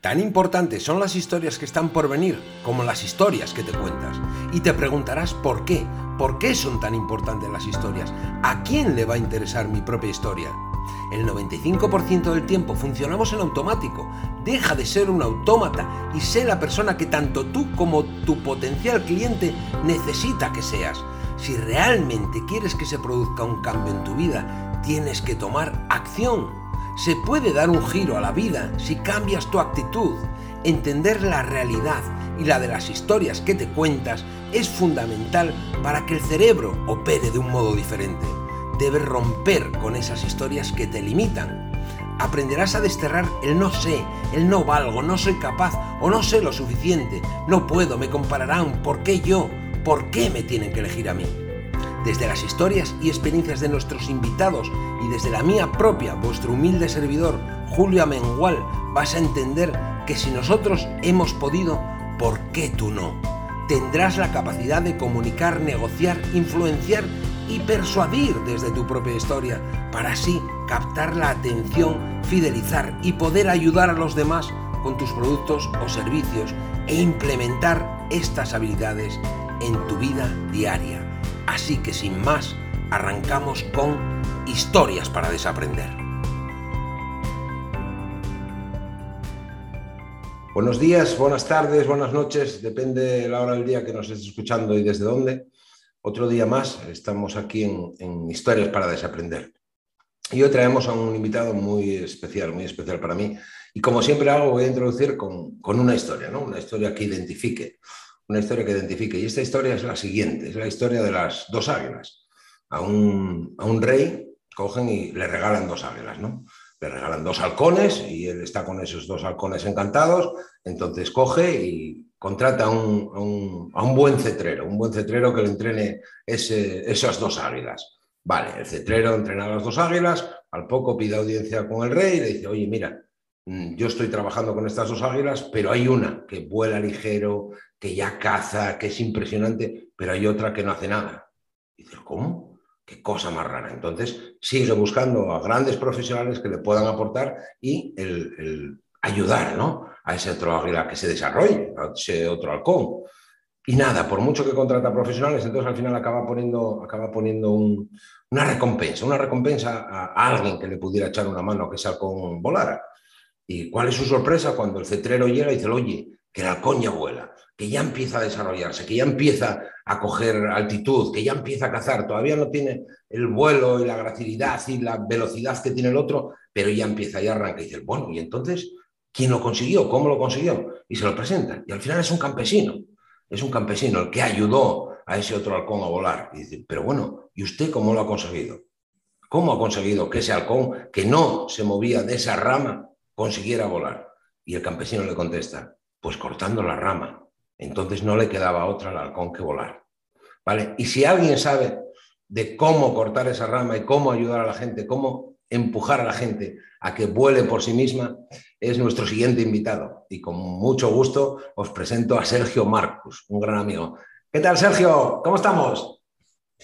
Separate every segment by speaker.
Speaker 1: Tan importantes son las historias que están por venir como las historias que te cuentas. Y te preguntarás por qué. ¿Por qué son tan importantes las historias? ¿A quién le va a interesar mi propia historia? El 95% del tiempo funcionamos en automático. Deja de ser un autómata y sé la persona que tanto tú como tu potencial cliente necesita que seas. Si realmente quieres que se produzca un cambio en tu vida, tienes que tomar acción. Se puede dar un giro a la vida si cambias tu actitud. Entender la realidad y la de las historias que te cuentas es fundamental para que el cerebro opere de un modo diferente. Debes romper con esas historias que te limitan. Aprenderás a desterrar el no sé, el no valgo, no soy capaz o no sé lo suficiente, no puedo, me compararán, ¿por qué yo? ¿Por qué me tienen que elegir a mí? Desde las historias y experiencias de nuestros invitados y desde la mía propia, vuestro humilde servidor, Julio Amengual, vas a entender que si nosotros hemos podido, ¿por qué tú no? Tendrás la capacidad de comunicar, negociar, influenciar y persuadir desde tu propia historia para así captar la atención, fidelizar y poder ayudar a los demás con tus productos o servicios e implementar estas habilidades en tu vida diaria. Así que sin más, arrancamos con historias para desaprender. Buenos días, buenas tardes, buenas noches, depende de la hora del día que nos estés escuchando y desde dónde. Otro día más, estamos aquí en, Historias para desaprender. Y hoy traemos a un invitado muy especial, muy especial para mí. Y como siempre hago, voy a introducir con, con una historia, ¿no? una historia que identifique una historia que identifique. Y esta historia es la siguiente, es la historia de las dos águilas. A un, a un rey cogen y le regalan dos águilas, ¿no? Le regalan dos halcones y él está con esos dos halcones encantados, entonces coge y contrata a un, un, buen cetrero, un buen cetrero que le entrene esas dos águilas. Vale, el cetrero entrena a las dos águilas, al poco pide audiencia con el rey y le dice, oye, mira, mm, yo estoy trabajando con estas dos águilas, pero hay una que vuela ligero, que ya caza, que es impresionante, pero hay otra que no hace nada. Y dices, ¿cómo? Qué cosa más rara. Entonces, sigue buscando a grandes profesionales que le puedan aportar y el, ayudar ¿no? a ese otro águila que se desarrolle, a ese otro halcón. Y nada, por mucho que contrata profesionales, entonces al final acaba poniendo, acaba poniendo una recompensa, una recompensa a, alguien que le pudiera echar una mano que ese halcón volara. ¿Y cuál es su sorpresa cuando el cetrero llega y dice, oye, que el halcón ya vuela? Que ya empieza a desarrollarse, que ya empieza a coger altitud, que ya empieza a cazar. Todavía no tiene el vuelo y la gracilidad y la velocidad que tiene el otro, pero ya empieza, y arranca. Y dice, bueno, ¿y entonces quién lo consiguió? ¿Cómo lo consiguió? Y se lo presentan. Y al final es un campesino. Es un campesino el que ayudó a ese otro halcón a volar. Y dice, pero bueno, ¿y usted cómo lo ha conseguido? ¿Cómo ha conseguido que ese halcón, que no se movía de esa rama, consiguiera volar? Y el campesino le contesta, pues cortando la rama entonces no le quedaba otra al halcón que volar. ¿Vale? Y si alguien sabe de cómo cortar esa rama y cómo ayudar a la gente, cómo empujar a la gente a que vuele por sí misma, es nuestro siguiente invitado. Y con mucho gusto os presento a Sergio Marcus, un gran amigo. ¿Qué tal, Sergio? ¿Cómo estamos?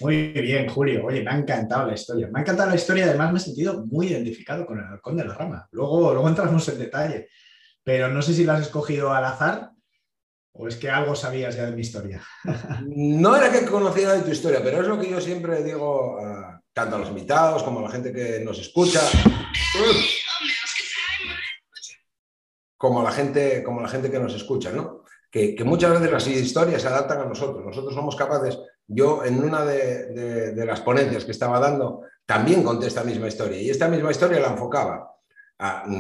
Speaker 2: Muy bien, Julio. Oye, me ha encantado la historia. Me ha encantado la historia, además me he sentido muy identificado con el halcón de la rama. Luego, luego entramos en detalle, pero no sé si lo has escogido al azar ¿O es que algo sabías ya de mi historia?
Speaker 1: no era que conociera de tu historia, pero es lo que yo siempre digo tanto a los invitados como a la gente que nos escucha. Como a la gente, como la gente que nos escucha, ¿no? Que, muchas veces las historias se adaptan a nosotros. Nosotros somos capaces. Yo, en una de, de las ponencias que estaba dando, también conté esta misma historia. Y esta misma historia la enfocaba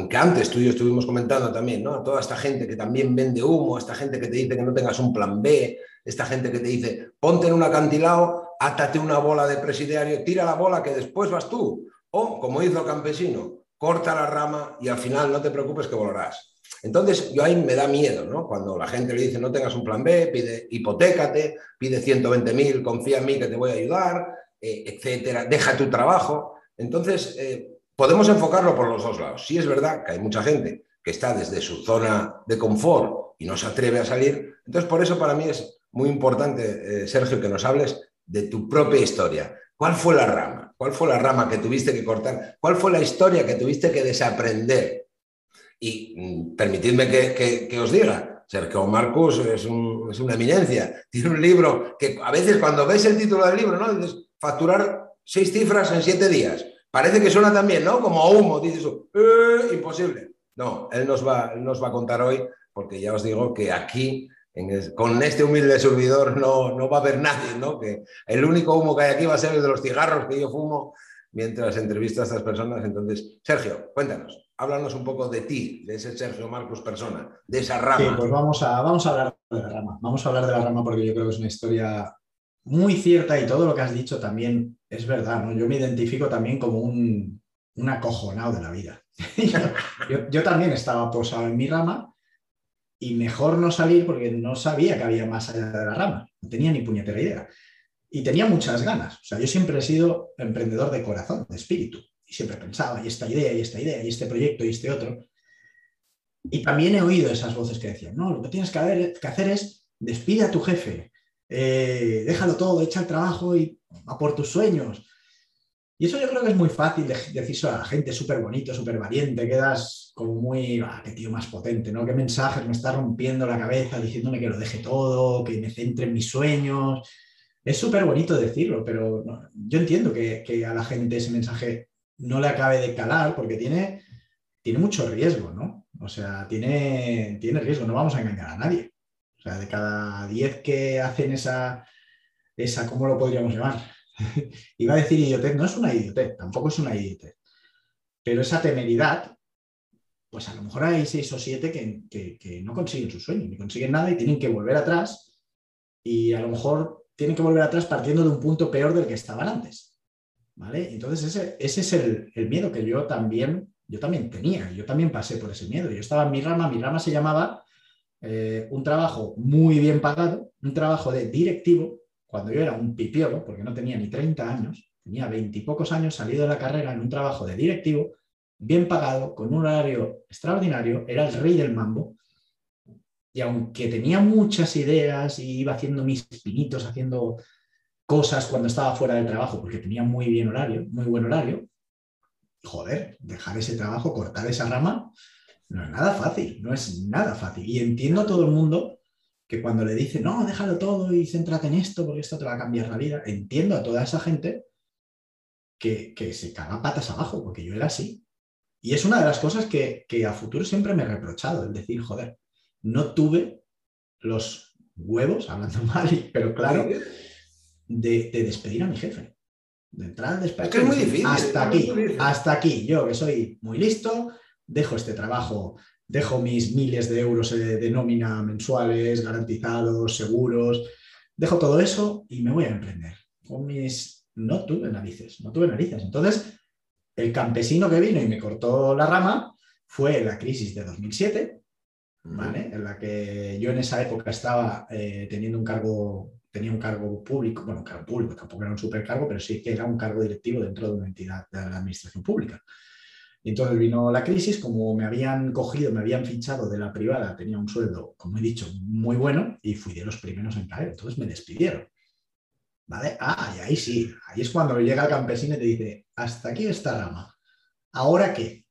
Speaker 1: que antes tú y yo estuvimos comentando también, ¿no? A toda esta gente que también vende humo, esta gente que te dice que no tengas un plan B, esta gente que te dice, ponte en un acantilado, átate una bola de presidiario, tira la bola que después vas tú. O, como hizo el campesino, corta la rama y al final no te preocupes que volarás. Entonces, yo ahí me da miedo, ¿no? Cuando la gente le dice no tengas un plan B, pide hipotécate, pide 120.000, confía en mí que te voy a ayudar, eh, etcétera, deja tu trabajo. Entonces, eh, podemos enfocarlo por los dos lados. Sí es verdad que hay mucha gente que está desde su zona de confort y no se atreve a salir. Entonces, por eso para mí es muy importante, eh, Sergio, que nos hables de tu propia historia. ¿Cuál fue la rama? ¿Cuál fue la rama que tuviste que cortar? ¿Cuál fue la historia que tuviste que desaprender? Y mm, permitidme que, os diga, Sergio Marcus es, una eminencia. Tiene un libro que a veces cuando ves el título del libro, ¿no? Dices, facturar seis cifras en siete días. Parece que suena también, ¿no? Como humo, dices, eh, imposible. No, él nos, va, nos va a contar hoy, porque ya os digo que aquí, con este humilde servidor, no, no va a haber nadie, ¿no? Que el único humo que hay aquí va a ser el de los cigarros que yo fumo mientras entrevisto a estas personas. Entonces, Sergio, cuéntanos, háblanos un poco de ti, de ese Sergio Marcos persona, de esa rama.
Speaker 2: Sí, pues vamos a, vamos a hablar de la rama. Vamos a hablar de la rama porque yo creo que es una historia muy cierta y todo lo que has dicho también es verdad. ¿no? Yo me identifico también como un, un acojonado de la vida. yo, yo también estaba posado en mi rama y mejor no salir porque no sabía que había más allá de la rama. No tenía ni puñetera idea y tenía muchas ganas. O sea, yo siempre he sido emprendedor de corazón, de espíritu, y siempre pensaba, y esta idea, y esta idea, y este proyecto, y este otro. Y también he oído esas voces que decían, no, lo que tienes que, hacer es despide a tu jefe, eh, déjalo todo, echa el trabajo y a por tus sueños. Y eso yo creo que es muy fácil de, a la gente, súper bonito, súper valiente, quedas como muy, ah, qué tío más potente, ¿no? Qué mensajes me está rompiendo la cabeza diciéndome que lo deje todo, que me centre en mis sueños. Es súper bonito decirlo, pero yo entiendo que, a la gente ese mensaje no le acabe de calar porque tiene, tiene mucho riesgo, ¿no? O sea, tiene, tiene riesgo, no vamos a engañar a nadie. O sea, de cada 10 que hacen esa, esa, ¿cómo lo podríamos llamar? Iba a decir idiotez, no es una idiotez, tampoco es una idiotez. Pero esa temeridad, pues a lo mejor hay 6 o 7 que, que no consiguen su sueño, ni consiguen nada y tienen que volver atrás y a lo mejor tienen que volver atrás partiendo de un punto peor del que estaban antes. ¿Vale? Entonces ese, ese es el, miedo que yo también, yo también tenía, yo también pasé por ese miedo. Yo estaba en mi rama, mi rama se llamaba eh, un trabajo muy bien pagado, un trabajo de directivo, cuando yo era un pipiolo, porque no tenía ni 30 años, tenía 20 y pocos años salido de la carrera en un trabajo de directivo, bien pagado, con un horario extraordinario, era el rey del mambo, y aunque tenía muchas ideas y iba haciendo mis pinitos, haciendo cosas cuando estaba fuera del trabajo, porque tenía muy bien horario, muy buen horario, joder, dejar ese trabajo, cortar esa rama, no es nada fácil, no es nada fácil. Y entiendo a todo el mundo que cuando le dice, no, déjalo todo y céntrate en esto porque esto te va a cambiar la vida, entiendo a toda esa gente que, se caga patas abajo, porque yo era así. Y es una de las cosas que, que a futuro siempre me he reprochado, el decir, joder, no tuve los huevos, hablando mal, pero claro, de, despedir a mi jefe. De entrar al despacho.
Speaker 1: Es muy difícil.
Speaker 2: Hasta aquí, hasta aquí. Yo que soy muy listo, dejo este trabajo, dejo mis miles de euros de, nómina mensuales, garantizados, seguros, dejo todo eso y me voy a emprender. Con mis. No tuve narices, no tuve narices. Entonces, el campesino que vino y me cortó la rama fue la crisis de 2007 en la que yo en esa época estaba eh, teniendo un cargo, tenía un cargo público, bueno, un cargo público, tampoco era un supercargo, pero sí que era un cargo directivo dentro de una entidad de la administración pública. Y entonces vino la crisis, como me habían cogido, me habían fichado de la privada, tenía un sueldo, como he dicho, muy bueno y fui de los primeros en caer. Entonces me despidieron. ¿Vale? Ah, y ahí sí, ahí es cuando llega el campesino y te dice, hasta aquí esta rama, ¿ahora qué?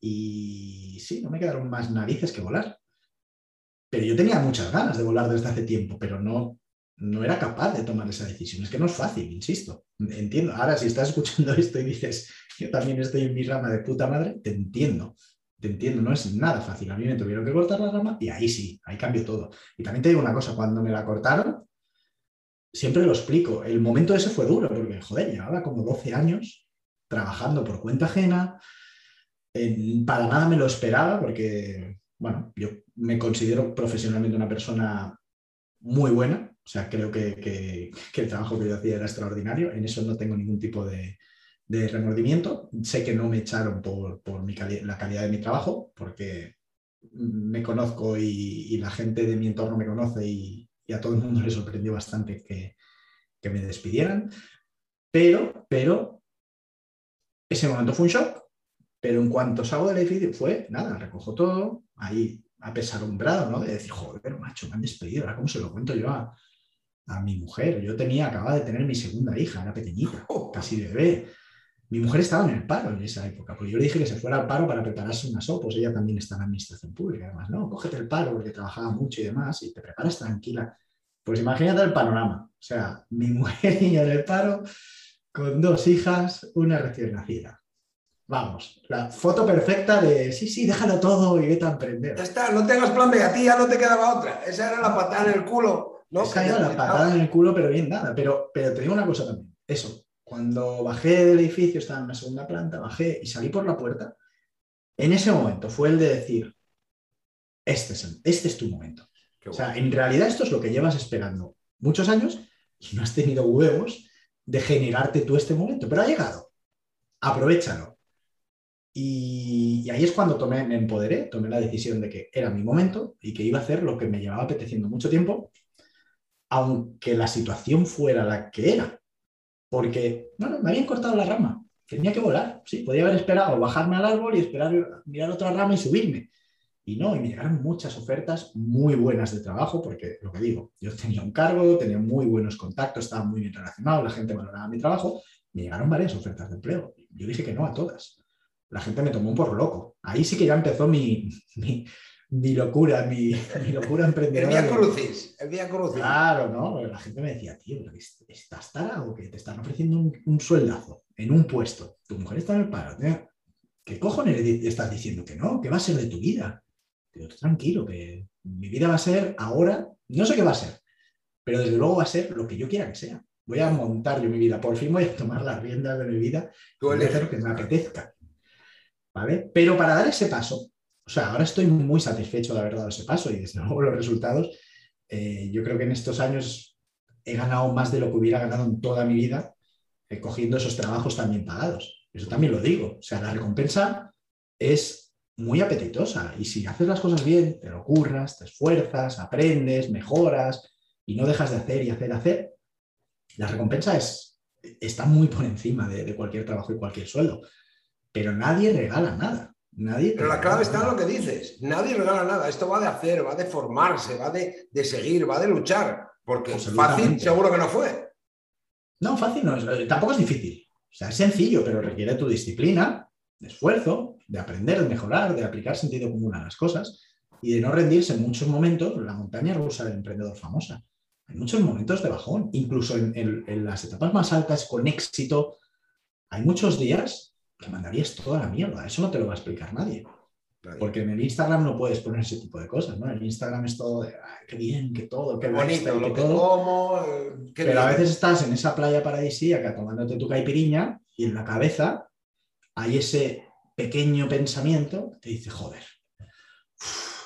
Speaker 2: Y sí, no me quedaron más narices que volar. Pero yo tenía muchas ganas de volar desde hace tiempo, pero no, no era capaz de tomar esa decisión. Es que no es fácil, insisto. Entiendo. Ahora, si estás escuchando esto y dices, yo también estoy en mi rama de puta madre, te entiendo. Te entiendo, no es nada fácil. A mí me tuvieron que cortar la rama y ahí sí, ahí cambió todo. Y también te digo una cosa, cuando me la cortaron, siempre lo explico. El momento ese fue duro, porque, joder, llevaba como 12 años trabajando por cuenta ajena, para nada me lo esperaba porque, bueno, yo me considero profesionalmente una persona muy buena, o sea, creo que, el trabajo que yo hacía era extraordinario, en eso no tengo ningún tipo de, remordimiento. Sé que no me echaron por, la calidad de mi trabajo, porque me conozco y, la gente de mi entorno me conoce y, a todo el mundo le sorprendió bastante que, que me despidieran. Pero, pero, ese momento fue un shock pero en cuanto salgo del edificio, fue, nada, recojo todo, ahí apesadumbrado, ¿no? De decir, joder, macho, me han despedido, ahora cómo se lo cuento yo a, mi mujer. Yo tenía, acababa de tener mi segunda hija, era pequeñita, oh. casi bebé. Mi mujer estaba en el paro en esa época, pues yo le dije que se fuera al paro para prepararse una sopa, pues ella también está en la administración pública, además, no, cógete el paro porque trabajaba mucho y demás, y te preparas tranquila. Pues imagínate el panorama, o sea, mi mujer niña en el paro, con dos hijas, una recién nacida. Vamos, la foto perfecta de sí, sí, déjalo todo y vete a emprender.
Speaker 1: Ya está, no tengas plan B, a ti ya no te quedaba otra. Esa era la patada en el culo. ¿No?
Speaker 2: Esa era la patada en el culo, pero bien nada. Pero, pero te digo una cosa también. Eso, cuando bajé del edificio, estaba en la segunda planta, bajé y salí por la puerta, en ese momento fue el de decir, este es, este es tu momento. O sea, en realidad esto es lo que llevas esperando muchos años y no has tenido huevos de generarte tú este momento, pero ha llegado. Aprovechalo. Y, ahí es cuando tomé, me empoderé, tomé la decisión de que era mi momento y que iba a hacer lo que me llevaba apeteciendo mucho tiempo, aunque la situación fuera la que era. Porque, bueno, me habían cortado la rama, tenía que volar, sí, podía haber esperado bajarme al árbol y esperar mirar otra rama y subirme. Y no, y me llegaron muchas ofertas muy buenas de trabajo, porque lo que digo, yo tenía un cargo, tenía muy buenos contactos, estaba muy bien relacionado, la gente valoraba mi trabajo, me llegaron varias ofertas de empleo. Yo dije que no a todas. La gente me tomó por loco. Ahí sí que ya empezó mi, mi, locura, mi, locura emprendedora.
Speaker 1: El día crucis, el día crucis.
Speaker 2: Claro, ¿no? La gente me decía, tío, ¿estás tarado que te están ofreciendo un, un, sueldazo en un puesto? Tu mujer está en el paro. ¿Qué cojones estás diciendo que no? ¿Qué va a ser de tu vida? Digo, tranquilo, que mi vida va a ser ahora, no sé qué va a ser, pero desde luego va a ser lo que yo quiera que sea. Voy a montar yo mi vida, por fin voy a tomar las riendas de mi vida y voy a hacer lo que me apetezca. ¿Vale? Pero para dar ese paso, o sea, ahora estoy muy satisfecho de haber dado ese paso y desde luego los resultados, eh, yo creo que en estos años he ganado más de lo que hubiera ganado en toda mi vida eh, cogiendo esos trabajos también pagados. Eso también lo digo. O sea, la recompensa es muy apetitosa. Y si haces las cosas bien, te lo curras, te esfuerzas, aprendes, mejoras y no dejas de hacer y hacer, hacer, la recompensa es, está muy por encima de, cualquier trabajo y cualquier sueldo. Pero nadie regala nada. Nadie
Speaker 1: Pero la clave está en lo que dices. Nadie regala nada. Esto va de hacer, va de formarse, va de, seguir, va de luchar. Porque fácil seguro que no fue.
Speaker 2: No, fácil no. Tampoco es difícil. O sea, es sencillo, pero requiere tu disciplina, de esfuerzo, de aprender, de mejorar, de aplicar sentido común a las cosas y de no rendirse en muchos momentos. La montaña rusa del emprendedor famosa. Hay muchos momentos de bajón, incluso en, las etapas más altas con éxito. Hay muchos días que mandarías toda la mierda. Eso no te lo va a explicar nadie. Porque en el Instagram no puedes poner ese tipo de cosas, ¿no? En el Instagram es todo de, qué bien, qué todo, qué bonito, lo que todo. Eh, Pero a veces estás en esa playa paradisíaca tomándote tu caipiriña y en la cabeza hay ese pequeño pensamiento que te dice, joder,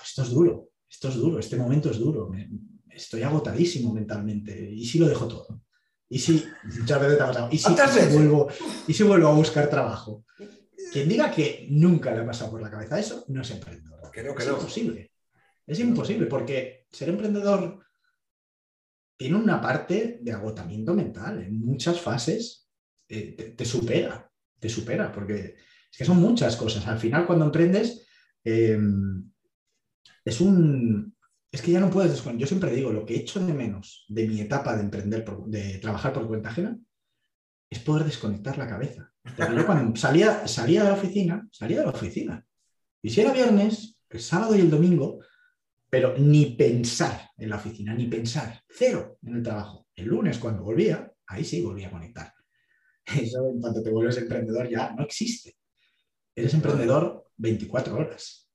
Speaker 2: esto es duro, esto es duro, este momento es duro, estoy agotadísimo mentalmente, ¿y si lo dejo todo? ¿Y si muchas veces te ha pasado? ¿Y si, vuelvo, ¿Y si vuelvo a buscar trabajo? Quien diga que nunca le ha pasado por la cabeza eso, no es emprendedor.
Speaker 1: es
Speaker 2: imposible. Es imposible porque ser emprendedor tiene una parte de agotamiento mental. En muchas fases eh, te, supera te supera, porque es que son muchas cosas. Al final, cuando emprendes, em, es un... Es que ya no puedes Yo siempre digo, lo que echo de menos de mi etapa de emprender, de trabajar por cuenta ajena, es poder desconectar la cabeza. Porque yo cuando salía, salía de la oficina, salía de la oficina. Y si era viernes, el sábado y el domingo, pero ni pensar en la oficina, ni pensar, cero en el trabajo. El lunes cuando volvía, ahí sí volvía a conectar. Eso en cuanto te vuelves emprendedor ya no existe. Eres emprendedor 24 horas.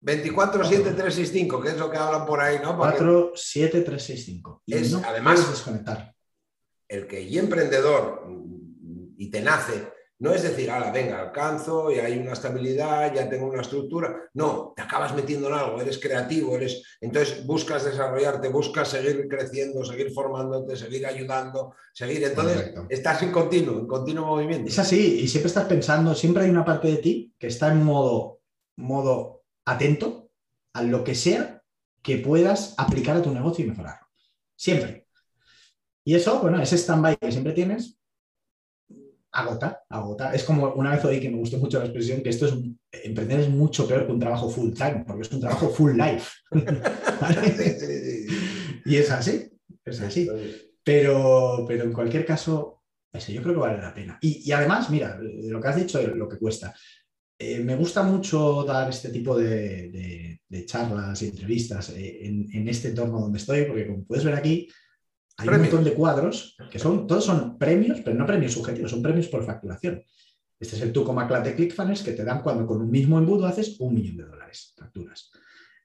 Speaker 1: 24, 7, 3, 6, 5, que es lo que hablan por ahí, ¿no?
Speaker 2: 4, 7, 3, 6, 5.
Speaker 1: Y es, además, desconectar. El que y emprendedor y te nace no es decir, ala, venga, alcanzo y hay una estabilidad, ya tengo una estructura. No, te acabas metiendo en algo, eres creativo, eres. Entonces buscas desarrollarte, buscas seguir creciendo, seguir formándote, seguir ayudando, seguir. Entonces estás en continuo, en continuo movimiento.
Speaker 2: Es así, y siempre estás pensando, siempre hay una parte de ti que está en modo, modo atento a lo que sea que puedas aplicar a tu negocio y mejorarlo. Siempre. Y eso, bueno, ese stand-by que siempre tienes, agota, agota. Es como una vez oí que me gustó mucho la expresión que esto es emprender es mucho peor que un trabajo full time, porque es un trabajo full life. y es así, es así. Pero, pero en cualquier caso, yo creo que vale la pena. Y, además, mira, lo que has dicho, lo que cuesta. Eh, me gusta mucho dar este tipo de, charlas y entrevistas eh, en, este entorno donde estoy, porque como puedes ver aquí, hay un montón de cuadros que son, todos son premios, pero no premios subjetivos, son premios por facturación. Este es el Tuco Maclate ClickFunnels que te dan cuando con un mismo embudo haces un millón de dólares facturas.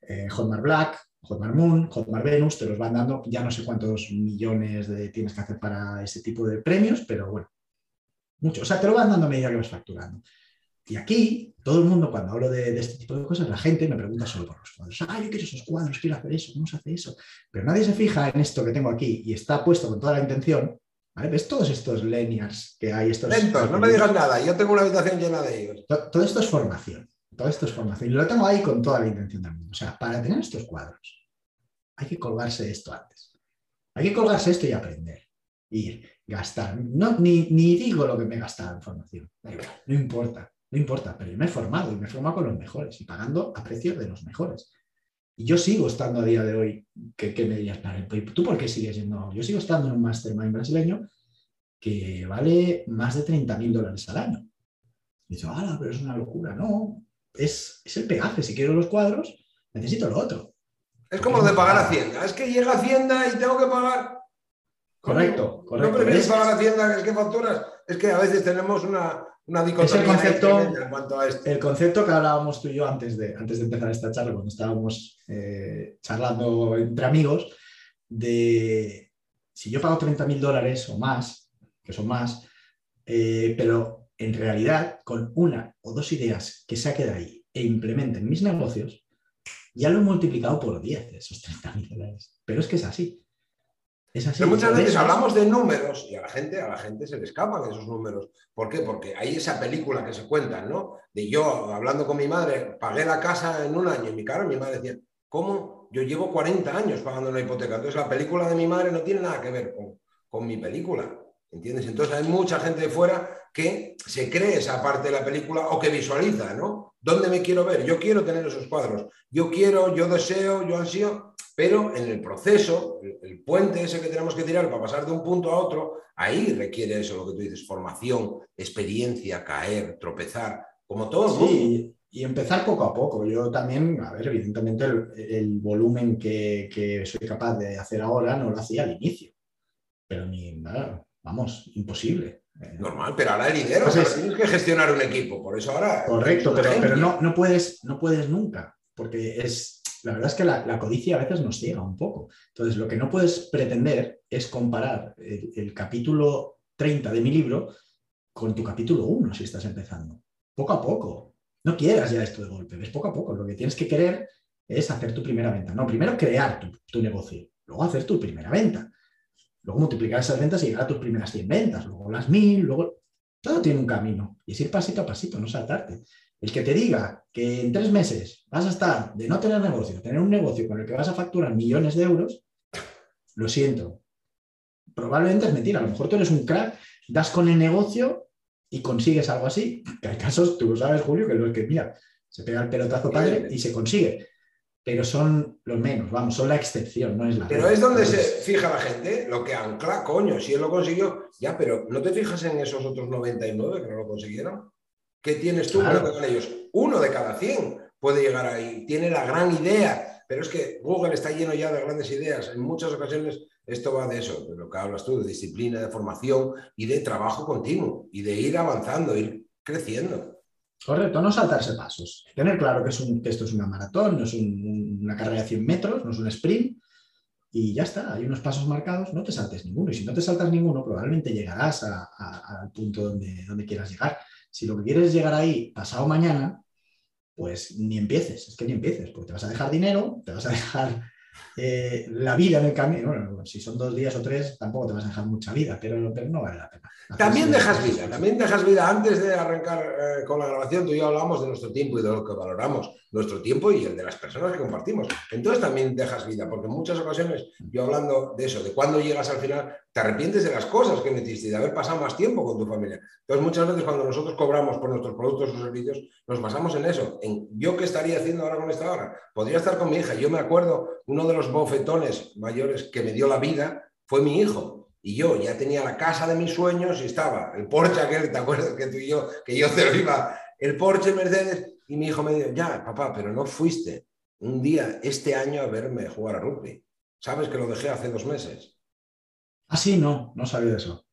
Speaker 2: Eh, Hotmart Black, Hotmart Moon, Hotmart Venus, te los van dando, ya no sé cuántos millones de, tienes que hacer para ese tipo de premios, pero bueno, mucho. O sea, te lo van dando a medida que vas facturando. Y aquí, todo el mundo, cuando hablo de, este tipo de cosas, la gente me pregunta solo por los cuadros. Ah, yo quiero esos cuadros, quiero hacer eso, ¿cómo se hace eso? Pero nadie se fija en esto que tengo aquí y está puesto con toda la intención. ¿Ves todos estos linears que hay? Estos,
Speaker 1: Lentos, no me digas nada, yo tengo una habitación llena de ellos.
Speaker 2: todo esto es formación. Todo esto es formación. Y lo tengo ahí con toda la intención del mundo. O sea, para tener estos cuadros, hay que colgarse esto antes. Hay que colgarse esto y aprender. Ir, gastar. No, ni, digo lo que me he gastado en formación. no importa, no importa. Pero yo me he formado y me he formado con los mejores y pagando a precios de los mejores. Y yo sigo estando a día de hoy, ¿qué, me dirías? ¿Tú por qué sigues yendo? Yo sigo estando en un mastermind brasileño que vale más de 30 mil dólares al año. Y digo, ah, pero es una locura. No, es, el peaje. Si quiero los cuadros, necesito lo otro.
Speaker 1: Es como lo de pagar Hacienda. Es que llega Hacienda y tengo que pagar.
Speaker 2: Correcto, correcto.
Speaker 1: No prefieres pagar Hacienda que facturas. Es que a veces tenemos una, una dicotomía
Speaker 2: el concepto, en cuanto a esto. El concepto que hablábamos tú y yo antes de, antes de empezar esta charla, cuando estábamos eh, charlando entre amigos, de si yo pago 30 mil dólares o más, que son más, eh, pero en realidad, con una o dos ideas que saque de ahí e implemente en mis negocios, ya lo he multiplicado por 10 esos 30 mil dólares. Pero es que es así. Es así.
Speaker 1: Pero muchas veces hablamos de números y a la gente, a la gente se le escapan esos números. ¿Por qué? Porque hay esa película que se cuenta, ¿no? De yo hablando con mi madre, pagué la casa en un año y mi cara, mi madre decía, ¿cómo? Yo llevo 40 años pagando la hipoteca. Entonces la película de mi madre no tiene nada que ver con, con mi película. ¿Entiendes? Entonces hay mucha gente de fuera que se cree esa parte de la película o que visualiza, ¿no? ¿Dónde me quiero ver? Yo quiero tener esos cuadros. Yo quiero, yo deseo, yo ansío, pero en el proceso, el, puente ese que tenemos que tirar para pasar de un punto a otro, ahí requiere eso, lo que tú dices, formación, experiencia, caer, tropezar, como todo.
Speaker 2: Sí, y empezar poco a poco. Yo también, a ver, evidentemente el, volumen que, que, soy capaz de hacer ahora no lo hacía al inicio, pero ni nada vamos, imposible.
Speaker 1: Eh, Normal, pero ahora lidero, tienes que gestionar un equipo, por eso ahora...
Speaker 2: Correcto, pero, no, no, puedes, no puedes nunca, porque es, la verdad es que la, codicia a veces nos ciega un poco. Entonces, lo que no puedes pretender es comparar el, capítulo 30 de mi libro con tu capítulo 1 si estás empezando. Poco a poco. No quieras ya esto de golpe, ves poco a poco. Lo que tienes que querer es hacer tu primera venta. No, primero crear tu, tu negocio, luego hacer tu primera venta. Luego multiplicar esas ventas y llegar a tus primeras 100 ventas, luego las 1000, luego... Todo tiene un camino y es ir pasito a pasito, no saltarte. El que te diga que en tres meses vas a estar de no tener negocio, tener un negocio con el que vas a facturar millones de euros, lo siento. Probablemente es mentira. A lo mejor tú eres un crack, das con el negocio y consigues algo así. Que hay casos, tú lo sabes, Julio, que los que, mira, se pega el pelotazo padre y se consigue pero son los menos, vamos, son la excepción, no es la
Speaker 1: Pero es donde se fija la gente, lo que ancla, coño, si él lo consiguió, ya, pero ¿no te fijas en esos otros 99 que no lo consiguieron? ¿Qué tienes tú claro. ellos? Uno de cada 100 puede llegar ahí, tiene la gran idea, pero es que Google está lleno ya de grandes ideas. En muchas ocasiones esto va de eso, de lo que hablas tú, de disciplina, de formación y de trabajo continuo y de ir avanzando, ir creciendo.
Speaker 2: Correcto, no saltarse pasos. Tener claro que, esto es una maratón, no es una carrera de 100 metros, no es un sprint. Y ya está, hay unos pasos marcados, no te saltes ninguno. Y si no te saltas ninguno, probablemente llegarás al punto donde, donde quieras llegar. Si lo que quieres es llegar ahí pasado mañana, pues ni empieces, es que ni empieces, porque te vas a dejar dinero, te vas a dejar eh, la vida en el camino, bueno, si son dos días o tres, tampoco te vas a dejar mucha vida, pero, no vale la pena.
Speaker 1: También dejas vida, también dejas vida. Antes de arrancar eh, con la grabación, tú y yo hablamos de nuestro tiempo y de lo que valoramos, nuestro tiempo y el de las personas que compartimos. Entonces también dejas vida, porque en muchas ocasiones, yo hablando de eso, de cuando llegas al final, te arrepientes de las cosas que metiste y de haber pasado más tiempo con tu familia. Entonces muchas veces cuando nosotros cobramos por nuestros productos o servicios, nos basamos en eso, en yo qué estaría haciendo ahora con esta hora. Podría estar con mi hija. Yo me acuerdo, uno de los bofetones mayores que me dio la vida fue mi hijo. Y yo ya tenía la casa de mis sueños y estaba el Porsche aquel, ¿te acuerdas que tú y yo, que yo te lo iba, el Porsche Mercedes? Y mi hijo me dijo, ya, papá, pero no fuiste un día este año a verme jugar a rugby. ¿Sabes que lo dejé hace dos meses?
Speaker 2: Ah, sí, no, no sabía eso.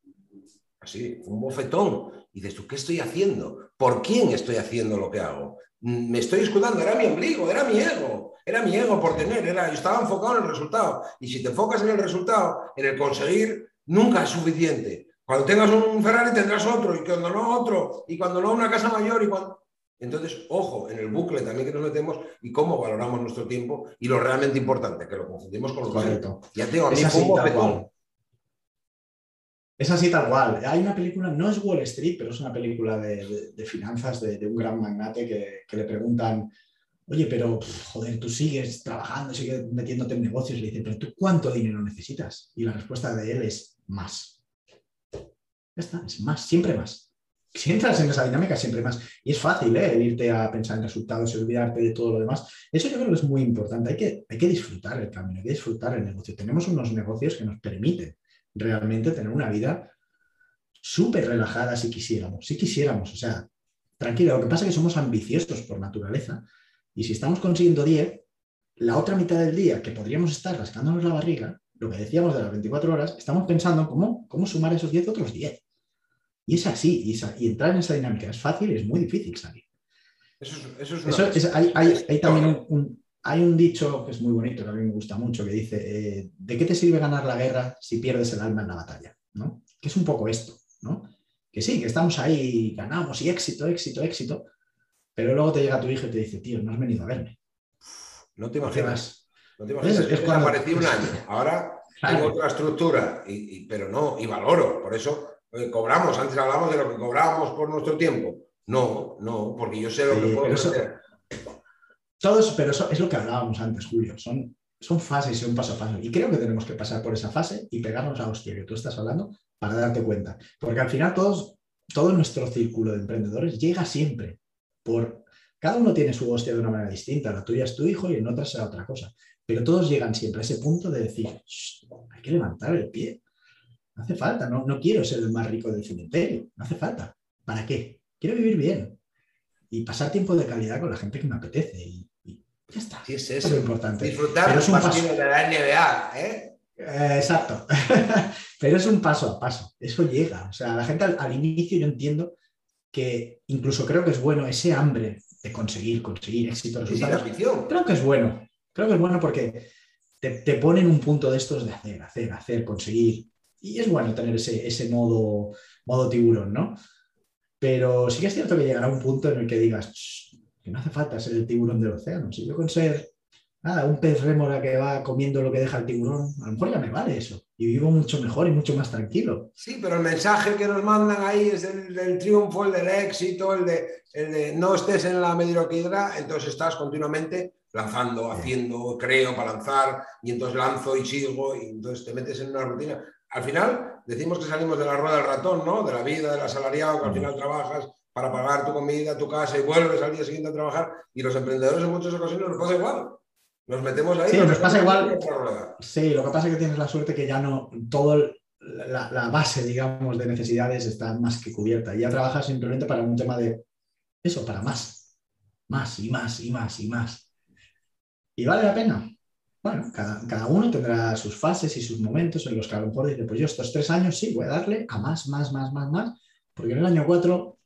Speaker 1: Así, un bofetón. Y dices tú, ¿qué estoy haciendo? ¿Por quién estoy haciendo lo que hago? Me estoy escudando, era mi ombligo, era mi ego, era mi ego por tener, era, yo estaba enfocado en el resultado. Y si te enfocas en el resultado, en el conseguir, nunca es suficiente. Cuando tengas un Ferrari tendrás otro, y cuando no otro, y cuando no una casa mayor, y cuando... Entonces, ojo, en el bucle también que nos metemos y cómo valoramos nuestro tiempo y lo realmente importante, que lo confundimos con lo
Speaker 2: Correcto.
Speaker 1: Ya tengo a mí
Speaker 2: Es así,
Speaker 1: como
Speaker 2: tal cual. Es así tal cual. Hay una película, no es Wall Street, pero es una película de, de- de finanzas de, de un gran magnate que, que le preguntan, oye, pero joder, tú sigues trabajando, sigues metiéndote en negocios. Le dice, pero tú cuánto dinero necesitas? Y la respuesta de él es más. Ya está, es más, siempre más. Si entras en esa dinámica, siempre más. Y es fácil, ¿eh? El irte a pensar en resultados y olvidarte de todo lo demás. Eso yo creo que es muy importante. Hay que, hay que disfrutar el camino, hay que disfrutar el negocio. Tenemos unos negocios que nos permiten realmente tener una vida súper relajada si quisiéramos, si quisiéramos, o sea, tranquilo, lo que pasa es que somos ambiciosos por naturaleza y si estamos consiguiendo 10, la otra mitad del día que podríamos estar rascándonos la barriga, lo que decíamos de las 24 horas, estamos pensando cómo, cómo sumar esos 10 otros 10. Y es así, y, y entrar en esa dinámica es fácil es muy difícil salir.
Speaker 1: Eso es, eso es
Speaker 2: es- hay, hay- hay también un, un- hay un dicho que es muy bonito, que a mí me gusta mucho, que dice, eh, ¿de qué te sirve ganar la guerra si pierdes el alma en la batalla? ¿no? Que es un poco esto, ¿no? Que sí, que estamos ahí, ganamos y éxito, éxito, éxito, pero luego te llega tu hijo y te dice, tío, no has venido a verme.
Speaker 1: No te
Speaker 2: ¿Qué
Speaker 1: imaginas. No te imaginas.
Speaker 2: Es- es cuando-
Speaker 1: un año. Ahora tengo otra estructura, y, y- pero no, y valoro. Por eso eh, cobramos. Antes hablamos de lo que cobrábamos por nuestro tiempo. No, no, porque yo sé lo
Speaker 2: Sí,
Speaker 1: que puedo
Speaker 2: eso-
Speaker 1: hacer.
Speaker 2: Todo eso, pero eso es lo que hablábamos antes, Julio. Son, son fases y son paso a paso. Y creo que tenemos que pasar por esa fase y pegarnos a hostia que tú estás hablando para darte cuenta. Porque al final todos, todo nuestro círculo de emprendedores llega siempre por... Cada uno tiene su hostia de una manera distinta. La tuya es tu hijo y en otra será otra cosa. Pero todos llegan siempre a ese punto de decir, "Shh, hay que levantar el pie. No hace falta, no, no quiero ser el más rico del cementerio. No hace falta. ¿Para qué? Quiero vivir bien y pasar tiempo de calidad con la gente que me apetece. Y, y ya está.
Speaker 1: Sí, es
Speaker 2: Eso es
Speaker 1: eso.
Speaker 2: lo importante.
Speaker 1: Disfrutar
Speaker 2: Pero es un paso.
Speaker 1: de la NBA, ¿eh?
Speaker 2: Eh, exacto. Pero es un paso a paso. Eso llega. O sea, la gente al, al inicio yo entiendo que incluso creo que es bueno ese hambre de conseguir, conseguir éxito,
Speaker 1: sí,
Speaker 2: resultados. Creo que es bueno. Creo que es bueno porque te, te pone en un punto de estos de hacer, hacer, hacer, conseguir. Y es bueno tener ese, ese modo, modo tiburón, ¿no? Pero sí que es cierto que llegará un punto en el que digas "Shh, que no hace falta ser el tiburón del océano. Si yo con ser nada, un pez rémora que va comiendo lo que deja el tiburón, a lo mejor ya me vale eso. Y vivo mucho mejor y mucho más tranquilo.
Speaker 1: Sí, pero el mensaje que nos mandan ahí es el del triunfo, el del éxito, el de, el de no estés en la mediocridad, entonces estás continuamente lanzando, haciendo, creo para lanzar, y entonces lanzo y sigo, y entonces te metes en una rutina. Al final decimos que salimos de la rueda del ratón, ¿no? De la vida, del asalariado, que al final trabajas para pagar tu comida, tu casa y vuelves al día siguiente a trabajar, y los emprendedores en muchas ocasiones nos pasa igual. Nos metemos ahí.
Speaker 2: Sí, nos pasa igual. Sí, lo que pasa es que tienes la suerte que ya no todo el- la, la base, digamos, de necesidades está más que cubierta. Y ya trabajas simplemente para un tema de eso, para más. Más y más y más y más. ¿Y vale la pena? Bueno, cada, cada uno tendrá sus fases y sus momentos en los que a lo mejor dice, pues yo estos tres años sí, voy a darle a más, más, más, más, más, porque en el año cuatro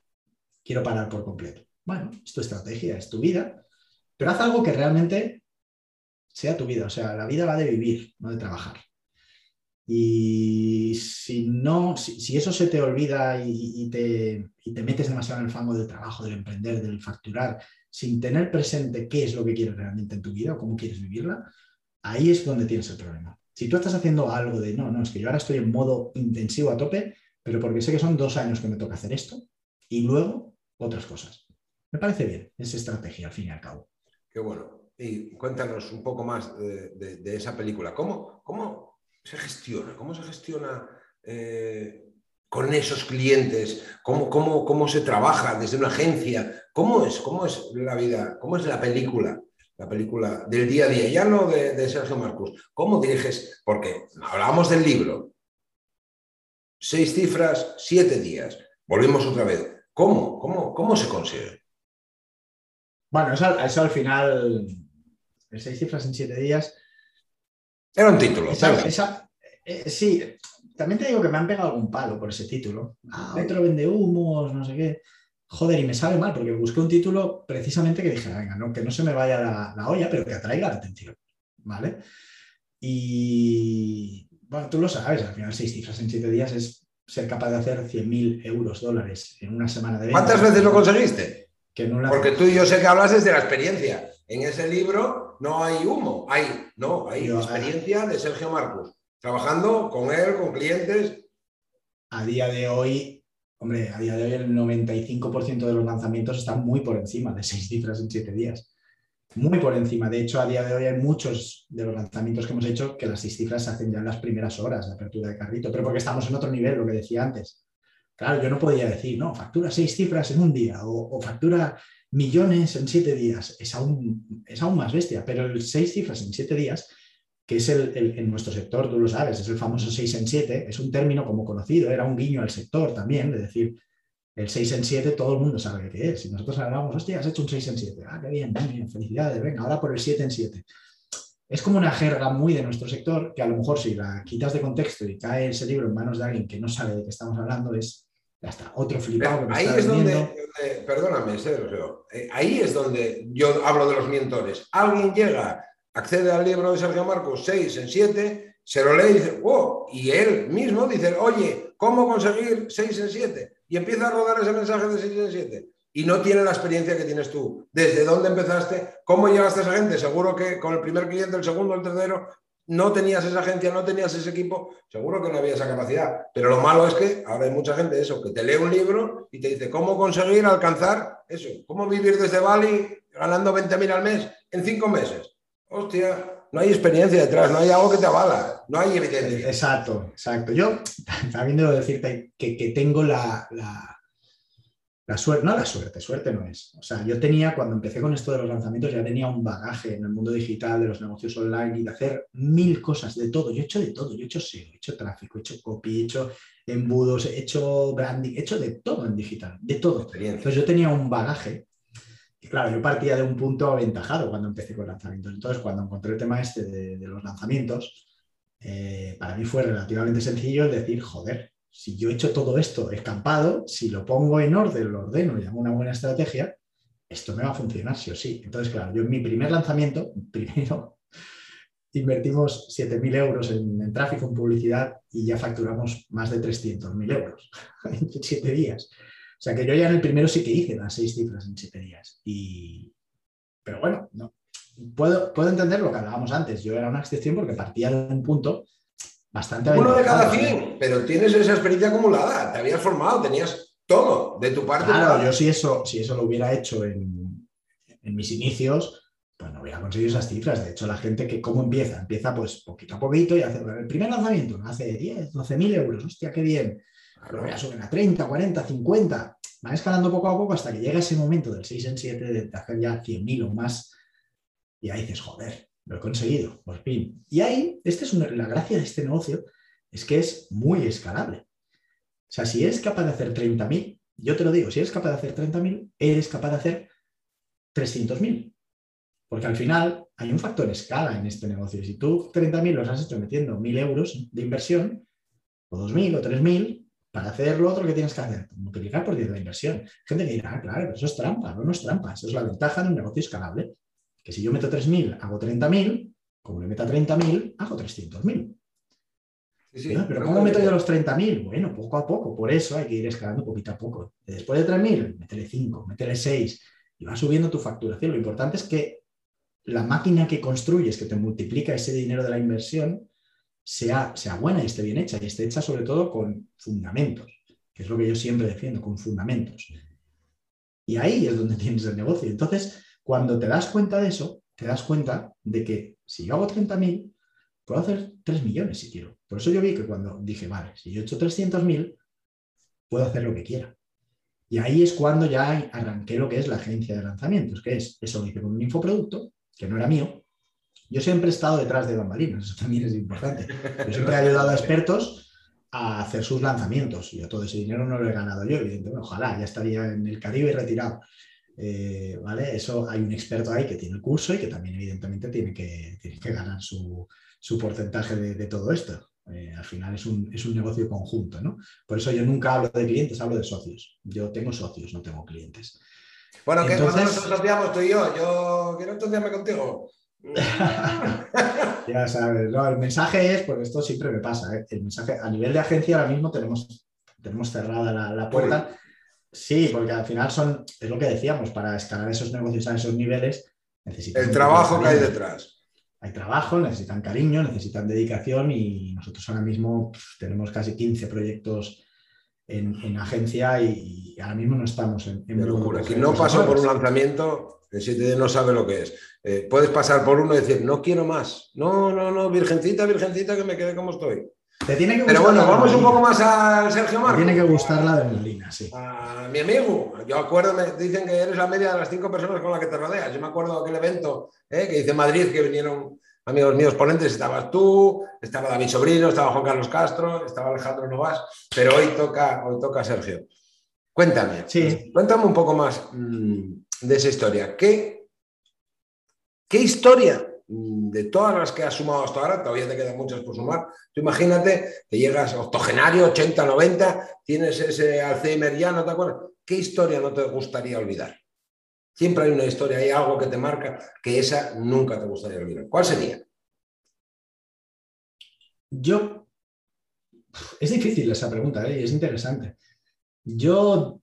Speaker 2: quiero parar por completo. Bueno, es tu estrategia, es tu vida, pero haz algo que realmente sea tu vida. O sea, la vida va de vivir, no de trabajar. Y si no, si, si eso se te olvida y, y te, y te metes demasiado en el fango del trabajo, del emprender, del facturar, sin tener presente qué es lo que quieres realmente en tu vida o cómo quieres vivirla, ahí es donde tienes el problema. Si tú estás haciendo algo de, no, no, es que yo ahora estoy en modo intensivo a tope, pero porque sé que son dos años que me toca hacer esto y luego otras cosas. Me parece bien, es estrategia al fin y al cabo.
Speaker 1: Qué bueno. Y cuéntanos un poco más de, esa película. ¿Cómo, cómo se gestiona? ¿Cómo se gestiona eh, con esos clientes? ¿Cómo, cómo, ¿Cómo se trabaja desde una agencia? ¿Cómo es, ¿Cómo es la vida? ¿Cómo es la película? La película del día a día, ya no de, de Sergio Marcus. ¿Cómo diriges? Porque hablábamos del libro, seis cifras, siete días. Volvemos otra vez. ¿Cómo? ¿Cómo, cómo se consigue?
Speaker 2: Bueno, eso, eso al final, seis cifras en siete días.
Speaker 1: Era un título.
Speaker 2: Eh, sí, también te digo que me han pegado algún palo por ese título. Ah, otro vende humos, no sé qué. Joder, y me sabe mal porque busqué un título precisamente que dije, venga, no, que no se me vaya la, olla, pero que atraiga la atención. ¿Vale? Y bueno, tú lo sabes, al final seis cifras en siete días es ser capaz de hacer 100.000 euros, dólares en una semana de
Speaker 1: venta. ¿Cuántas veces lo conseguiste? Porque tú y yo sé que hablas desde la experiencia. En ese libro no hay humo, hay, no, hay experiencia de Sergio Marcos, trabajando con él, con clientes.
Speaker 2: A día de hoy, hombre, a día de hoy el 95% de los lanzamientos están muy por encima de seis cifras en siete días. Muy por encima. De hecho, a día de hoy hay muchos de los lanzamientos que hemos hecho que las seis cifras se hacen ya en las primeras horas de apertura de carrito, pero porque estamos en otro nivel, lo que decía antes. Claro, yo no podía decir, no, factura seis cifras en un día o, factura millones en siete días. Es aún, es aún más bestia, pero el seis cifras en siete días, que es el, en nuestro sector, tú lo sabes, es el famoso seis en siete, es un término como conocido, era un guiño al sector también, de decir, el 6 en 7 todo el mundo sabe qué es. Si nosotros hablábamos, hostia, has hecho un 6 en 7. Ah, qué bien, bien, felicidades, venga, ahora por el 7 en 7. Es como una jerga muy de nuestro sector que a lo mejor si la quitas de contexto y cae ese libro en manos de alguien que no sabe de qué estamos hablando, es ya está, otro flipado que
Speaker 1: Ahí es donde, perdóname, Sergio, eh, ahí es donde yo hablo de los mentores. Alguien llega, accede al libro de Sergio Marcos 6 en 7, se lo lee y dice, wow, y él mismo dice, oye, ¿cómo conseguir 6 en 7? y empieza a rodar ese mensaje de 6 en 7 y no tiene la experiencia que tienes tú. ¿Desde dónde empezaste? ¿Cómo llegaste a esa gente? Seguro que con el primer cliente, el segundo, el tercero, no tenías esa agencia, no tenías ese equipo, seguro que no había esa capacidad. Pero lo malo es que ahora hay mucha gente eso, que te lee un libro y te dice cómo conseguir alcanzar eso, cómo vivir desde Bali ganando 20.000 al mes en cinco meses. Hostia, no hay experiencia detrás, no hay algo que te avala, no hay evidencia.
Speaker 2: Exacto, exacto. Yo también debo decirte que, que tengo la, la, suerte, no la suerte, suerte no es. O sea, yo tenía, cuando empecé con esto de los lanzamientos, ya tenía un bagaje en el mundo digital, de los negocios online y de hacer mil cosas, de todo. Yo he hecho de todo, yo he hecho SEO, he hecho tráfico, he hecho copy, he hecho embudos, he hecho branding, he hecho de todo en digital, de todo. Entonces yo tenía un bagaje claro, yo partía de un punto aventajado cuando empecé con lanzamientos. Entonces, cuando encontré el tema este de, los lanzamientos, eh, para mí fue relativamente sencillo decir, joder, si yo he hecho todo esto escampado, si lo pongo en orden, lo ordeno y hago una buena estrategia, esto me va a funcionar sí o sí. Entonces, claro, yo en mi primer lanzamiento, primero, invertimos 7.000 euros en, tráfico, en publicidad y ya facturamos más de 300.000 euros en 7 días. O sea que yo ya en el primero sí que hice las seis cifras en siete días. Y... Pero bueno, no. Puedo, puedo entender lo que hablábamos antes. Yo era una excepción porque partía de un punto bastante...
Speaker 1: Uno de cada 100, pero tienes esa experiencia acumulada. Te habías formado, tenías todo de tu parte.
Speaker 2: Claro, yo si eso, si eso lo hubiera hecho en, en mis inicios, pues no hubiera conseguido esas cifras. De hecho, la gente que cómo empieza, empieza pues poquito a poquito y hace el primer lanzamiento, hace 10, 12 mil euros, hostia, qué bien. Luego ya suben a 30, 40, 50, van escalando poco a poco hasta que llega ese momento del 6 en 7 de hacer ya 100.000 o más. Y ahí dices, joder, lo he conseguido, por fin. Y ahí, esta es la gracia de este negocio, es que es muy escalable. O sea, si eres capaz de hacer 30.000, yo te lo digo, si eres capaz de hacer 30.000, eres capaz de hacer 300.000. Porque al final hay un factor escala en este negocio. Si tú 30.000 los has hecho metiendo 1.000 euros de inversión, o 2.000 o 3.000, para hacer lo otro que tienes que hacer, multiplicar por 10 la inversión. Gente que dirá, ah, claro, pero eso es trampa, no, no es trampa, eso es la ventaja de un negocio escalable. Que si yo meto 3.000, hago 30.000, como le meta 30.000, hago 300.000. Sí, pero ¿cómo meto yo los 30.000? Bueno, poco a poco, por eso hay que ir escalando poquito a poco. Después de 3.000, métele 5, métele 6 y va subiendo tu facturación. Lo importante es que la máquina que construyes, que te multiplica ese dinero de la inversión, sea, sea buena y esté bien hecha, y esté hecha sobre todo con fundamentos, que es lo que yo siempre defiendo, con fundamentos. Y ahí es donde tienes el negocio. Entonces, cuando te das cuenta de eso, te das cuenta de que si yo hago 30.000, puedo hacer 3 millones si quiero. Por eso yo vi que cuando dije, vale, si yo he hecho 300.000, puedo hacer lo que quiera. Y ahí es cuando ya arranqué lo que es la agencia de lanzamientos, que es, eso lo hice con un infoproducto, que no era mío, yo siempre he estado detrás de bambalinas, eso también es importante. Yo siempre he ayudado a expertos a hacer sus lanzamientos. Yo todo ese dinero no lo he ganado yo, evidentemente. Ojalá, ya estaría en el Caribe retirado. Eh, ¿vale? Eso hay un experto ahí que tiene el curso y que también evidentemente tiene que, tiene que ganar su, porcentaje de, todo esto. Eh, al final es un, es un, negocio conjunto, ¿no? Por eso yo nunca hablo de clientes, hablo de socios. Yo tengo socios, no tengo clientes.
Speaker 1: Bueno, que Entonces... nos asociamos tú y yo. Yo quiero asociarme contigo.
Speaker 2: ya sabes, no, el mensaje es, porque esto siempre me pasa, ¿eh? el mensaje a nivel de agencia ahora mismo tenemos, tenemos cerrada la, puerta. Sí, porque al final son, es lo que decíamos, para escalar esos negocios a esos niveles necesitan...
Speaker 1: El trabajo que hay detrás.
Speaker 2: Hay trabajo, necesitan cariño, necesitan dedicación y nosotros ahora mismo tenemos casi 15 proyectos en, agencia y, ahora mismo no estamos en... en
Speaker 1: locura. Quien no pasó por un lanzamiento, el 7D no sabe lo que es. Eh, puedes pasar por uno y decir, no quiero más. No, no, no, virgencita, virgencita, que me quede como estoy.
Speaker 2: tiene que
Speaker 1: Pero bueno, vamos un poco más al Sergio Marcos.
Speaker 2: tiene que gustar la adrenalina, sí.
Speaker 1: A mi amigo, yo acuerdo, me dicen que eres la media de las cinco personas con las que te rodeas. Yo me acuerdo de aquel evento eh, que hice en Madrid, que vinieron amigos míos ponentes, estabas tú, estaba David Sobrino, estaba Juan Carlos Castro, estaba Alejandro Novas, pero hoy toca, hoy toca Sergio. Cuéntame,
Speaker 2: sí.
Speaker 1: cuéntame un poco más mm, de esa historia. ¿Qué, qué historia de todas las que has sumado hasta ahora, todavía te quedan muchas por sumar, tú imagínate que llegas octogenario, 80, 90, tienes ese Alzheimer ya, ¿no te acuerdas? ¿Qué historia no te gustaría olvidar? Siempre hay una historia, hay algo que te marca que esa nunca te gustaría olvidar. ¿Cuál sería?
Speaker 2: Yo, es difícil esa pregunta ¿eh? es interesante. Yo